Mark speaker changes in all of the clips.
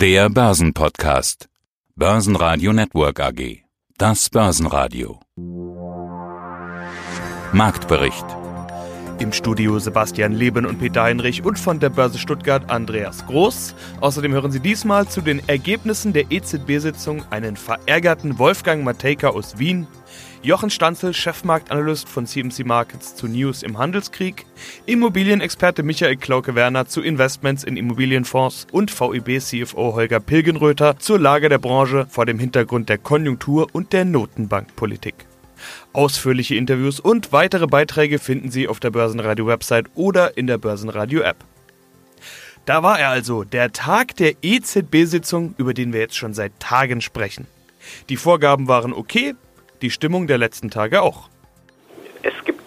Speaker 1: Der Börsenpodcast. Börsenradio Network AG. Das Börsenradio. Marktbericht.
Speaker 2: Im Studio Sebastian Leben und Peter Heinrich und von der Börse Stuttgart Andreas Groß. Außerdem hören Sie diesmal zu den Ergebnissen der EZB-Sitzung einen verärgerten Wolfgang Matejka aus Wien, Jochen Stanzel, Chefmarktanalyst von CMC Markets zu News im Handelskrieg, Immobilienexperte Michael Klauke-Werner zu Investments in Immobilienfonds und VEB-CFO Holger Pilgenröther zur Lage der Branche vor dem Hintergrund der Konjunktur und der Notenbankpolitik. Ausführliche Interviews und weitere Beiträge finden Sie auf der Börsenradio-Website oder in der Börsenradio-App. Da war er also, der Tag der EZB-Sitzung, über den wir jetzt schon seit Tagen sprechen. Die Vorgaben waren okay, die Stimmung der letzten Tage auch.
Speaker 3: Es gibt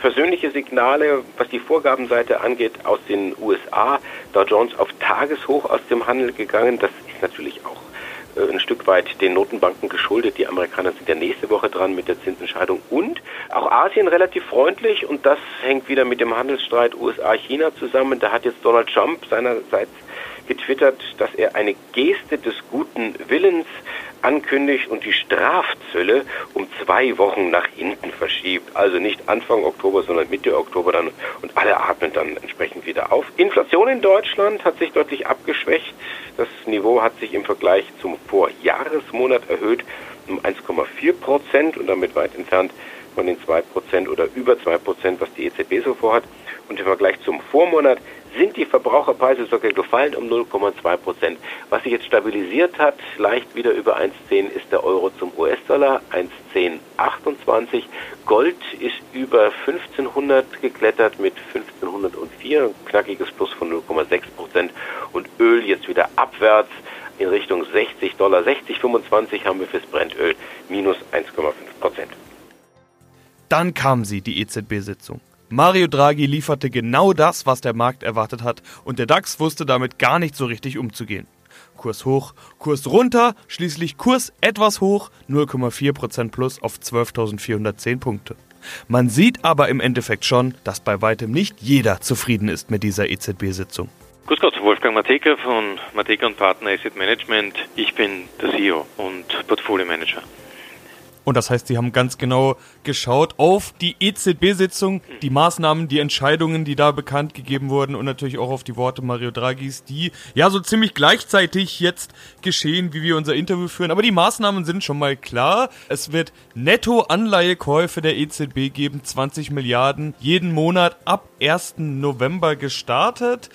Speaker 3: versöhnliche Signale, was die Vorgabenseite angeht, aus den USA. Dow Jones auf Tageshoch aus dem Handel gegangen. Das ist natürlich auch äh, ein Stück weit den Notenbanken geschuldet. Die Amerikaner sind ja nächste Woche dran mit der Zinsentscheidung und auch Asien relativ freundlich und das hängt wieder mit dem Handelsstreit USA-China zusammen. Da hat jetzt Donald Trump seinerseits getwittert, dass er eine Geste des guten Willens ankündigt und die Strafzölle um zwei Wochen nach hinten verschiebt. Also nicht Anfang Oktober, sondern Mitte Oktober dann und alle atmen dann entsprechend wieder auf. Inflation in Deutschland hat sich deutlich abgeschwächt. Das Niveau hat sich im Vergleich zum Vorjahresmonat erhöht um 1,4 Prozent und damit weit entfernt von den 2 Prozent oder über 2 Prozent, was die EZB so vorhat. Und im Vergleich zum Vormonat sind die Verbraucherpreise sogar gefallen um 0,2 Prozent. Was sich jetzt stabilisiert hat, leicht wieder über 1,10 ist der Euro zum US-Dollar, 1,1028. Gold ist über 1500 geklettert mit 1504, ein knackiges Plus von 0,6 Prozent. Und Öl jetzt wieder abwärts in Richtung 60 Dollar, 60,25 haben wir fürs Brennöl, minus 1,5 Prozent.
Speaker 2: Dann kam sie, die EZB-Sitzung. Mario Draghi lieferte genau das, was der Markt erwartet hat, und der DAX wusste damit gar nicht so richtig umzugehen. Kurs hoch, Kurs runter, schließlich Kurs etwas hoch, 0,4% plus auf 12.410 Punkte. Man sieht aber im Endeffekt schon, dass bei weitem nicht jeder zufrieden ist mit dieser EZB-Sitzung.
Speaker 4: Grüß Gott, Wolfgang Mateka von Mateka und Partner Asset Management. Ich bin der CEO und Portfolio Manager.
Speaker 2: Und das heißt, sie haben ganz genau geschaut auf die EZB-Sitzung, die Maßnahmen, die Entscheidungen, die da bekannt gegeben wurden und natürlich auch auf die Worte Mario Draghis, die ja so ziemlich gleichzeitig jetzt geschehen, wie wir unser Interview führen. Aber die Maßnahmen sind schon mal klar. Es wird Netto-Anleihekäufe der EZB geben, 20 Milliarden jeden Monat ab 1. November gestartet.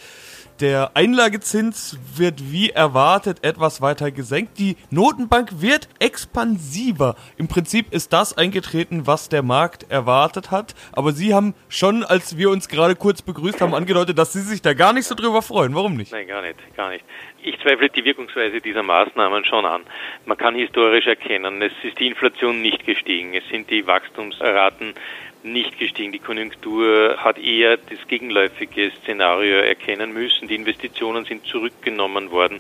Speaker 2: Der Einlagezins wird wie erwartet etwas weiter gesenkt. Die Notenbank wird expansiver. Im Prinzip ist das eingetreten, was der Markt erwartet hat. Aber Sie haben schon, als wir uns gerade kurz begrüßt haben, angedeutet, dass Sie sich da gar nicht so drüber freuen. Warum nicht?
Speaker 4: Nein, gar nicht, gar nicht. Ich zweifle die Wirkungsweise dieser Maßnahmen schon an. Man kann historisch erkennen, es ist die Inflation nicht gestiegen, es sind die Wachstumsraten nicht gestiegen. Die Konjunktur hat eher das gegenläufige Szenario erkennen müssen. Die Investitionen sind zurückgenommen worden.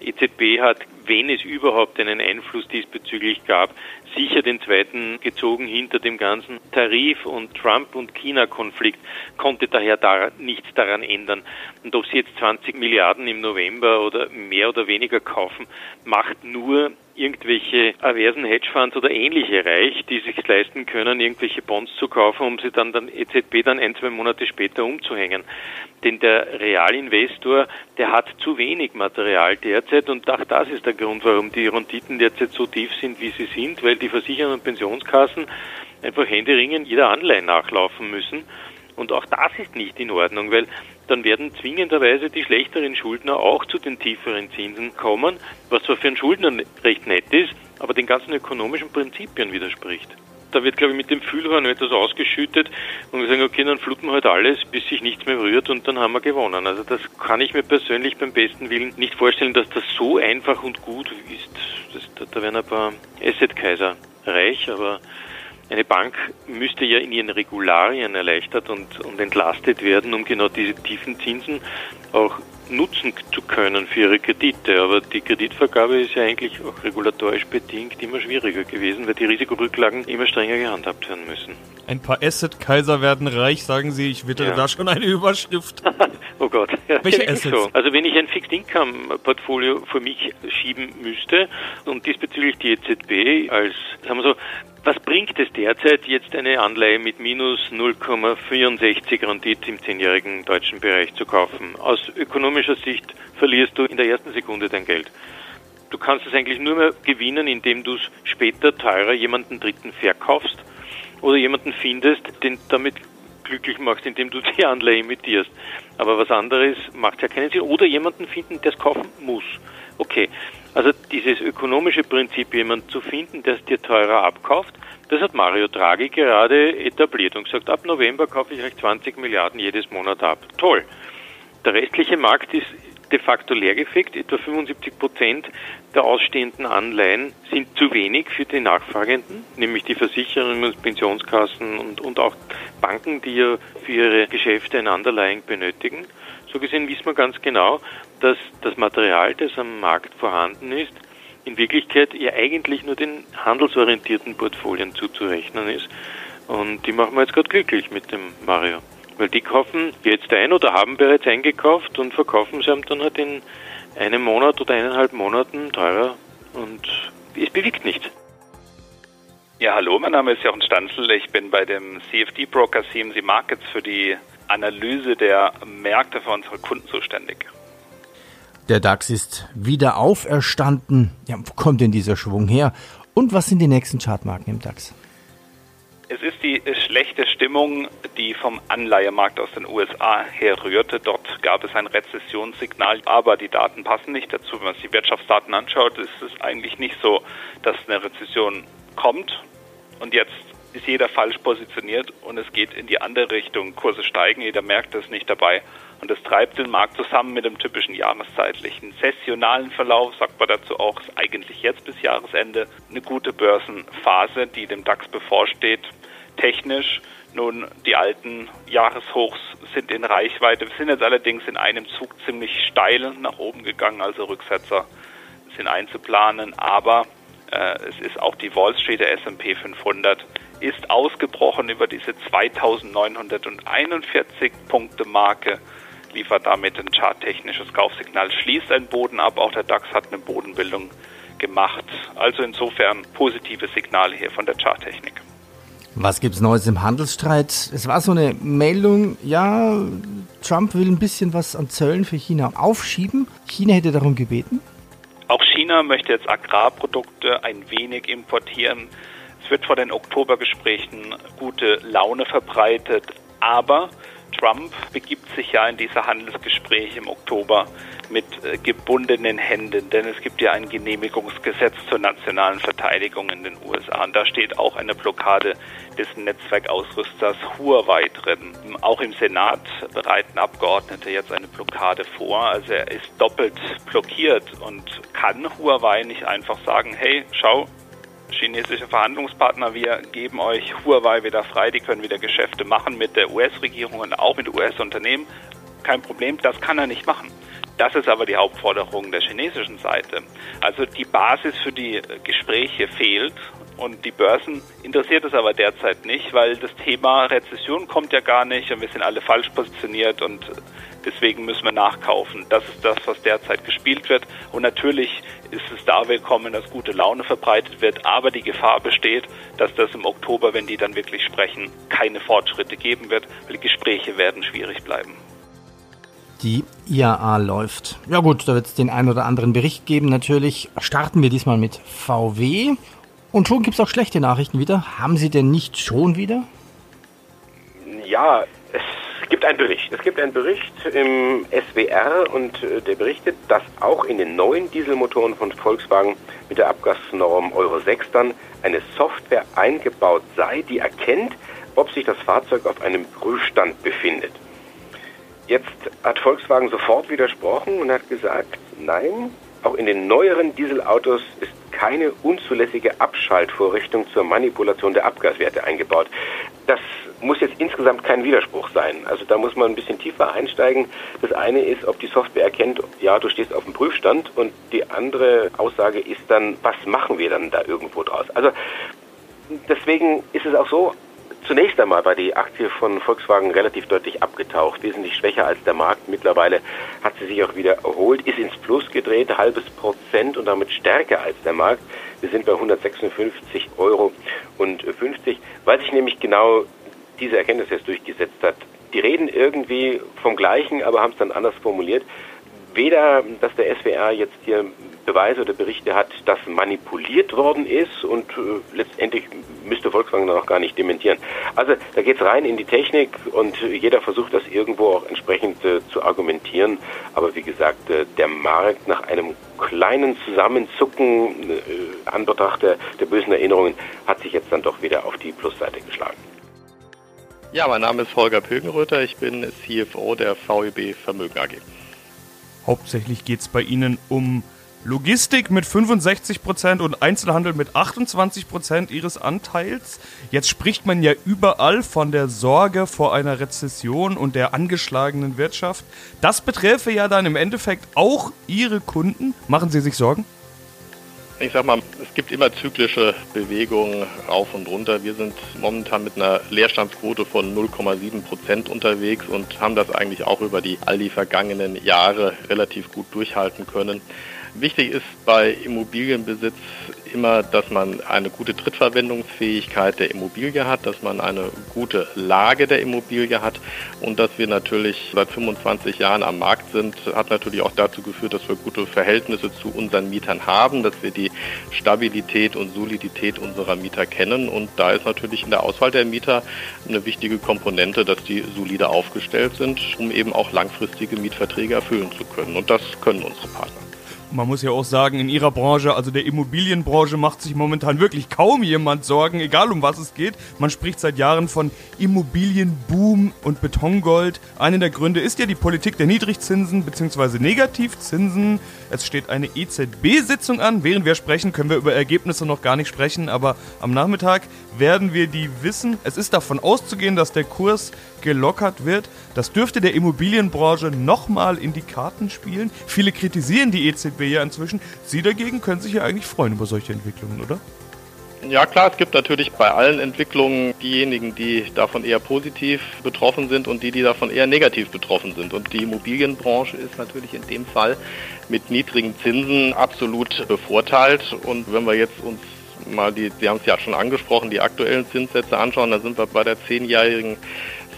Speaker 4: EZB hat, wenn es überhaupt einen Einfluss diesbezüglich gab, sicher den zweiten gezogen hinter dem ganzen Tarif- und Trump- und China-Konflikt, konnte daher da nichts daran ändern. Und ob sie jetzt 20 Milliarden im November oder mehr oder weniger kaufen, macht nur irgendwelche aversen Hedgefonds oder ähnliche reich, die sich leisten können, irgendwelche Bonds zu kaufen, um sie dann dann EZB dann ein, zwei Monate später umzuhängen. Denn der Realinvestor, der hat zu wenig Material derzeit und auch das ist der Grund, warum die Renditen derzeit so tief sind, wie sie sind, weil die Versicherungen und Pensionskassen einfach händeringend jeder Anleihe nachlaufen müssen. Und auch das ist nicht in Ordnung, weil dann werden zwingenderweise die schlechteren Schuldner auch zu den tieferen Zinsen kommen, was zwar für einen Schuldner recht nett ist, aber den ganzen ökonomischen Prinzipien widerspricht. Da wird, glaube ich, mit dem Fühlhorn etwas ausgeschüttet und wir sagen, okay, dann fluten wir halt alles, bis sich nichts mehr rührt und dann haben wir gewonnen. Also das kann ich mir persönlich beim besten Willen nicht vorstellen, dass das so einfach und gut ist. Das, da, werden ein paar Asset-Kaiser reich, aber eine Bank müsste ja in ihren Regularien erleichtert und, und entlastet werden, um genau diese tiefen Zinsen auch nutzen zu können für ihre Kredite. Aber die Kreditvergabe ist ja eigentlich auch regulatorisch bedingt immer schwieriger gewesen, weil die Risikorücklagen immer strenger gehandhabt werden müssen.
Speaker 2: Ein paar Asset-Kaiser werden reich, sagen Sie. Ich witte ja. da schon eine Überschrift.
Speaker 4: oh Gott.
Speaker 2: Ja, Welche Assets? So.
Speaker 4: Also wenn ich ein Fixed-Income-Portfolio für mich schieben müsste und diesbezüglich die EZB als, sagen wir so, was bringt es derzeit, jetzt eine Anleihe mit minus 0,64 Rendite im zehnjährigen deutschen Bereich zu kaufen? Aus ökonomischer Sicht verlierst du in der ersten Sekunde dein Geld. Du kannst es eigentlich nur mehr gewinnen, indem du es später teurer jemanden Dritten verkaufst oder jemanden findest, den damit glücklich machst, indem du die Anleihe emittierst. Aber was anderes macht ja keinen Sinn. Oder jemanden finden, der es kaufen muss. Okay, also dieses ökonomische Prinzip, jemanden zu finden, der es dir teurer abkauft, das hat Mario Draghi gerade etabliert und gesagt, ab November kaufe ich euch 20 Milliarden jedes Monat ab. Toll. Der restliche Markt ist de facto leergefegt. Etwa 75 Prozent der ausstehenden Anleihen sind zu wenig für die Nachfragenden, nämlich die Versicherungen, Pensionskassen und, und auch Banken, die ja für ihre Geschäfte ein Underlying benötigen. So gesehen wissen wir ganz genau, dass das Material, das am Markt vorhanden ist, in Wirklichkeit ja eigentlich nur den handelsorientierten Portfolien zuzurechnen ist. Und die machen wir jetzt gerade glücklich mit dem Mario. Weil die kaufen jetzt ein oder haben bereits eingekauft und verkaufen sie dann halt in einem Monat oder eineinhalb Monaten teurer und es bewegt nichts.
Speaker 5: Ja, hallo, mein Name ist Jochen Stanzel. Ich bin bei dem CFD-Broker CMC Markets für die Analyse der Märkte für unsere Kunden zuständig.
Speaker 6: Der DAX ist wieder auferstanden. Ja, wo kommt denn dieser Schwung her? Und was sind die nächsten Chartmarken im DAX?
Speaker 5: Es ist die schlechte Stimmung, die vom Anleihemarkt aus den USA herrührte. Dort gab es ein Rezessionssignal, aber die Daten passen nicht dazu. Wenn man sich die Wirtschaftsdaten anschaut, ist es eigentlich nicht so, dass eine Rezession kommt und jetzt ist jeder falsch positioniert und es geht in die andere Richtung. Kurse steigen, jeder merkt das nicht dabei. Und das treibt den Markt zusammen mit dem typischen jahreszeitlichen sessionalen Verlauf, sagt man dazu auch, ist eigentlich jetzt bis Jahresende eine gute Börsenphase, die dem DAX bevorsteht technisch. Nun, die alten Jahreshochs sind in Reichweite. Wir sind jetzt allerdings in einem Zug ziemlich steil nach oben gegangen, also Rücksetzer sind einzuplanen. Aber äh, es ist auch die Wall Street, der S&P 500, ist ausgebrochen über diese 2941 Punkte Marke, liefert damit ein charttechnisches Kaufsignal, schließt einen Boden ab. Auch der DAX hat eine Bodenbildung gemacht. Also insofern positive Signale hier von der Charttechnik.
Speaker 6: Was gibt's Neues im Handelsstreit? Es war so eine Meldung, ja, Trump will ein bisschen was an Zöllen für China aufschieben. China hätte darum gebeten.
Speaker 5: Auch China möchte jetzt Agrarprodukte ein wenig importieren. Es wird vor den Oktobergesprächen gute Laune verbreitet, aber Trump begibt sich ja in diese Handelsgespräche im Oktober mit äh, gebundenen Händen, denn es gibt ja ein Genehmigungsgesetz zur nationalen Verteidigung in den USA und da steht auch eine Blockade des Netzwerkausrüsters Huawei drin. Auch im Senat bereiten Abgeordnete jetzt eine Blockade vor, also er ist doppelt blockiert und kann Huawei nicht einfach sagen, hey, schau, chinesische Verhandlungspartner, wir geben euch Huawei wieder frei, die können wieder Geschäfte machen mit der US-Regierung und auch mit US-Unternehmen. Kein Problem, das kann er nicht machen. Das ist aber die Hauptforderung der chinesischen Seite. Also die Basis für die Gespräche fehlt und die Börsen interessiert es aber derzeit nicht, weil das Thema Rezession kommt ja gar nicht und wir sind alle falsch positioniert und deswegen müssen wir nachkaufen. Das ist das, was derzeit gespielt wird. Und natürlich ist es da willkommen, dass gute Laune verbreitet wird, aber die Gefahr besteht, dass das im Oktober, wenn die dann wirklich sprechen, keine Fortschritte geben wird, weil die Gespräche werden schwierig bleiben.
Speaker 6: Die IAA läuft. Ja gut, da wird es den einen oder anderen Bericht geben. Natürlich starten wir diesmal mit VW. Und schon gibt es auch schlechte Nachrichten wieder. Haben Sie denn nicht schon wieder?
Speaker 3: Ja, es gibt einen Bericht. Es gibt einen Bericht im SWR und äh, der berichtet, dass auch in den neuen Dieselmotoren von Volkswagen mit der Abgasnorm Euro 6 dann eine Software eingebaut sei, die erkennt, ob sich das Fahrzeug auf einem Prüfstand befindet. Jetzt hat Volkswagen sofort widersprochen und hat gesagt, nein, auch in den neueren Dieselautos ist keine unzulässige Abschaltvorrichtung zur Manipulation der Abgaswerte eingebaut. Das muss jetzt insgesamt kein Widerspruch sein. Also da muss man ein bisschen tiefer einsteigen. Das eine ist, ob die Software erkennt, ja, du stehst auf dem Prüfstand und die andere Aussage ist dann, was machen wir dann da irgendwo draus? Also deswegen ist es auch so, Zunächst einmal war die Aktie von Volkswagen relativ deutlich abgetaucht, wesentlich schwächer als der Markt. Mittlerweile hat sie sich auch wieder erholt, ist ins Plus gedreht, halbes Prozent und damit stärker als der Markt. Wir sind bei 156 Euro und 50, weil sich nämlich genau diese Erkenntnis jetzt durchgesetzt hat. Die reden irgendwie vom Gleichen, aber haben es dann anders formuliert. Weder, dass der SWR jetzt hier Beweise oder Berichte hat, dass manipuliert worden ist und äh, letztendlich müsste Volkswagen dann auch gar nicht dementieren. Also da geht es rein in die Technik und jeder versucht das irgendwo auch entsprechend äh, zu argumentieren. Aber wie gesagt, äh, der Markt nach einem kleinen Zusammenzucken äh, an Betracht der, der bösen Erinnerungen hat sich jetzt dann doch wieder auf die Plusseite geschlagen.
Speaker 7: Ja, mein Name ist Holger Pilgenröther, ich bin CFO der VEB Vermögen AG.
Speaker 2: Hauptsächlich geht es bei Ihnen um Logistik mit 65% und Einzelhandel mit 28% ihres Anteils. Jetzt spricht man ja überall von der Sorge vor einer Rezession und der angeschlagenen Wirtschaft. Das beträfe ja dann im Endeffekt auch Ihre Kunden. Machen Sie sich Sorgen?
Speaker 7: Ich sag mal, es gibt immer zyklische Bewegungen rauf und runter. Wir sind momentan mit einer Leerstandsquote von 0,7 Prozent unterwegs und haben das eigentlich auch über die all die vergangenen Jahre relativ gut durchhalten können. Wichtig ist bei Immobilienbesitz immer, dass man eine gute Drittverwendungsfähigkeit der Immobilie hat, dass man eine gute Lage der Immobilie hat und dass wir natürlich seit 25 Jahren am Markt sind, hat natürlich auch dazu geführt, dass wir gute Verhältnisse zu unseren Mietern haben, dass wir die Stabilität und Solidität unserer Mieter kennen. Und da ist natürlich in der Auswahl der Mieter eine wichtige Komponente, dass die solide aufgestellt sind, um eben auch langfristige Mietverträge erfüllen zu können. Und das können unsere Partner
Speaker 2: man muss ja auch sagen, in ihrer Branche, also der Immobilienbranche, macht sich momentan wirklich kaum jemand Sorgen, egal um was es geht. Man spricht seit Jahren von Immobilienboom und Betongold. Einer der Gründe ist ja die Politik der Niedrigzinsen bzw. Negativzinsen. Es steht eine EZB-Sitzung an. Während wir sprechen, können wir über Ergebnisse noch gar nicht sprechen, aber am Nachmittag werden wir die wissen. Es ist davon auszugehen, dass der Kurs gelockert wird. Das dürfte der Immobilienbranche nochmal in die Karten spielen. Viele kritisieren die EZB ja inzwischen. Sie dagegen können sich ja eigentlich freuen über solche Entwicklungen, oder?
Speaker 7: Ja klar, es gibt natürlich bei allen Entwicklungen diejenigen, die davon eher positiv betroffen sind und die, die davon eher negativ betroffen sind. Und die Immobilienbranche ist natürlich in dem Fall mit niedrigen Zinsen absolut bevorteilt. Und wenn wir jetzt uns mal die, Sie haben es ja schon angesprochen, die aktuellen Zinssätze anschauen, dann sind wir bei der zehnjährigen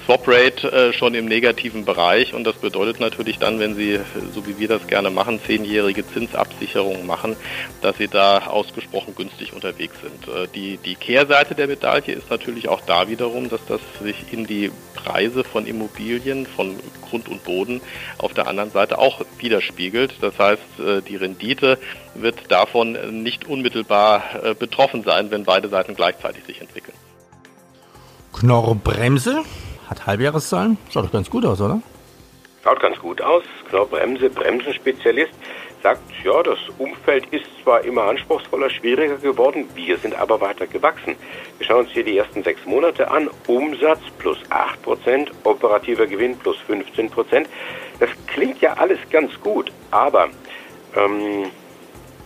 Speaker 7: Swap Rate äh, schon im negativen Bereich und das bedeutet natürlich dann, wenn Sie, so wie wir das gerne machen, zehnjährige Zinsabsicherungen machen, dass Sie da ausgesprochen günstig unterwegs sind. Äh, die, die Kehrseite der Medaille ist natürlich auch da wiederum, dass das sich in die Preise von Immobilien, von Grund und Boden auf der anderen Seite auch widerspiegelt. Das heißt, äh, die Rendite wird davon nicht unmittelbar betroffen sein, wenn beide Seiten gleichzeitig sich entwickeln.
Speaker 6: Knorrbremse hat Halbjahreszahlen. Schaut doch ganz gut aus, oder?
Speaker 3: Schaut ganz gut aus. Knorr-Bremse, Bremsenspezialist, sagt, ja, das Umfeld ist zwar immer anspruchsvoller, schwieriger geworden, wir sind aber weiter gewachsen. Wir schauen uns hier die ersten sechs Monate an. Umsatz plus 8%, operativer Gewinn plus 15%. Das klingt ja alles ganz gut, aber ähm,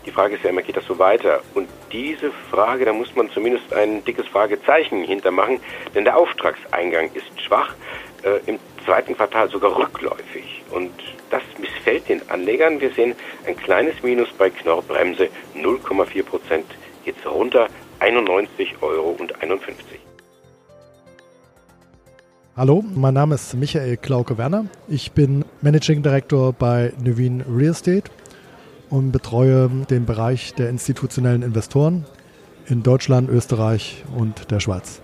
Speaker 3: die Frage ist ja immer, geht das so weiter? Und diese Frage, da muss man zumindest ein dickes Fragezeichen hintermachen, denn der Auftragseingang ist schwach, äh, im zweiten Quartal sogar rückläufig. Und das missfällt den Anlegern. Wir sehen ein kleines Minus bei Knorr Bremse, 0,4 Prozent, jetzt runter, 91,51 Euro.
Speaker 8: Hallo, mein Name ist Michael Klauke-Werner. Ich bin Managing Director bei Nuveen Real Estate und betreue den Bereich der institutionellen Investoren in Deutschland, Österreich und der Schweiz.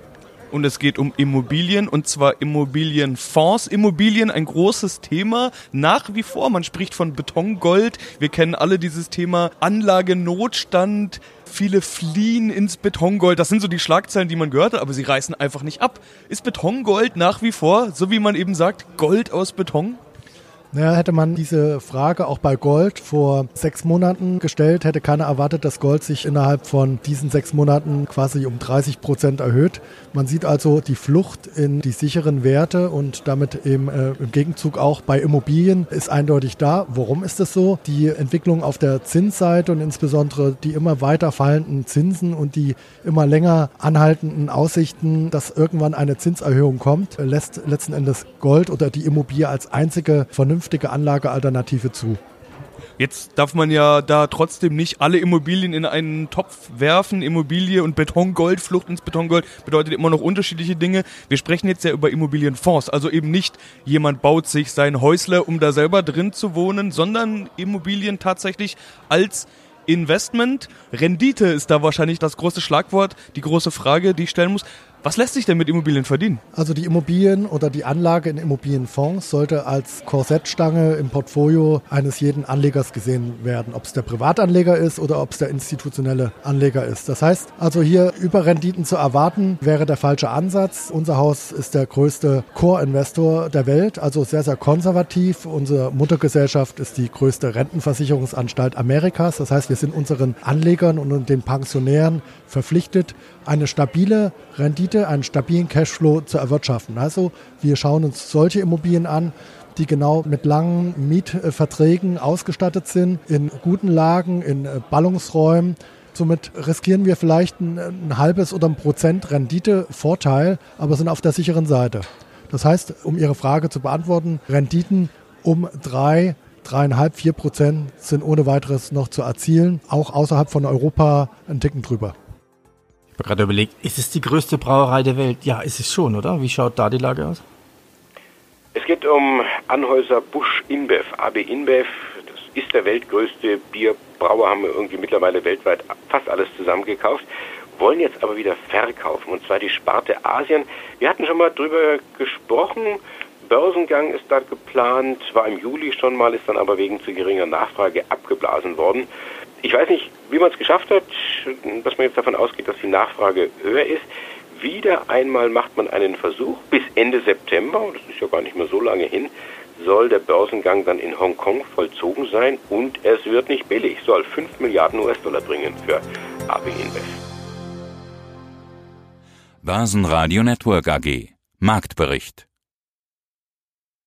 Speaker 2: Und es geht um Immobilien und zwar Immobilienfonds. Immobilien ein großes Thema nach wie vor. Man spricht von Betongold. Wir kennen alle dieses Thema Anlagenotstand. Viele fliehen ins Betongold. Das sind so die Schlagzeilen, die man gehört hat, aber sie reißen einfach nicht ab. Ist Betongold nach wie vor, so wie man eben sagt, Gold aus Beton?
Speaker 8: Naja, hätte man diese Frage auch bei Gold vor sechs Monaten gestellt, hätte keiner erwartet, dass Gold sich innerhalb von diesen sechs Monaten quasi um 30 Prozent erhöht. Man sieht also die Flucht in die sicheren Werte und damit eben äh, im Gegenzug auch bei Immobilien ist eindeutig da. Warum ist das so? Die Entwicklung auf der Zinsseite und insbesondere die immer weiter fallenden Zinsen und die immer länger anhaltenden Aussichten, dass irgendwann eine Zinserhöhung kommt, lässt letzten Endes Gold oder die Immobilie als einzige vernünftige vernünftige Anlagealternative zu.
Speaker 2: Jetzt darf man ja da trotzdem nicht alle Immobilien in einen Topf werfen. Immobilie und Betongold, Flucht ins Betongold bedeutet immer noch unterschiedliche Dinge. Wir sprechen jetzt ja über Immobilienfonds. Also eben nicht jemand baut sich sein Häusle, um da selber drin zu wohnen, sondern Immobilien tatsächlich als Investment. Rendite ist da wahrscheinlich das große Schlagwort, die große Frage, die ich stellen muss. Was lässt sich denn mit Immobilien verdienen?
Speaker 8: Also die Immobilien oder die Anlage in Immobilienfonds sollte als Korsettstange im Portfolio eines jeden Anlegers gesehen werden, ob es der Privatanleger ist oder ob es der institutionelle Anleger ist. Das heißt, also hier Überrenditen zu erwarten, wäre der falsche Ansatz. Unser Haus ist der größte Core-Investor der Welt, also sehr, sehr konservativ. Unsere Muttergesellschaft ist die größte Rentenversicherungsanstalt Amerikas. Das heißt, wir sind unseren Anlegern und den Pensionären verpflichtet, eine stabile Rendite, einen stabilen Cashflow zu erwirtschaften. Also wir schauen uns solche Immobilien an, die genau mit langen Mietverträgen ausgestattet sind, in guten Lagen, in Ballungsräumen. Somit riskieren wir vielleicht ein, ein halbes oder ein Prozent Renditevorteil, aber sind auf der sicheren Seite. Das heißt, um Ihre Frage zu beantworten, Renditen um drei, dreieinhalb, vier Prozent sind ohne weiteres noch zu erzielen, auch außerhalb von Europa ein Ticken drüber
Speaker 6: habe gerade überlegt, ist es die größte Brauerei der Welt? Ja, ist es schon, oder? Wie schaut da die Lage aus?
Speaker 3: Es geht um Anhäuser Busch InBev. AB InBev, das ist der weltgrößte Bierbrauer, haben wir irgendwie mittlerweile weltweit fast alles zusammengekauft, wollen jetzt aber wieder verkaufen, und zwar die Sparte Asien. Wir hatten schon mal drüber gesprochen, Börsengang ist da geplant, war im Juli schon mal, ist dann aber wegen zu geringer Nachfrage abgeblasen worden. Ich weiß nicht, wie man es geschafft hat, dass man jetzt davon ausgeht, dass die Nachfrage höher ist. Wieder einmal macht man einen Versuch. Bis Ende September, das ist ja gar nicht mehr so lange hin, soll der Börsengang dann in Hongkong vollzogen sein und es wird nicht billig, soll 5 Milliarden US-Dollar bringen für AB Invest.
Speaker 1: Börsenradio Network AG Marktbericht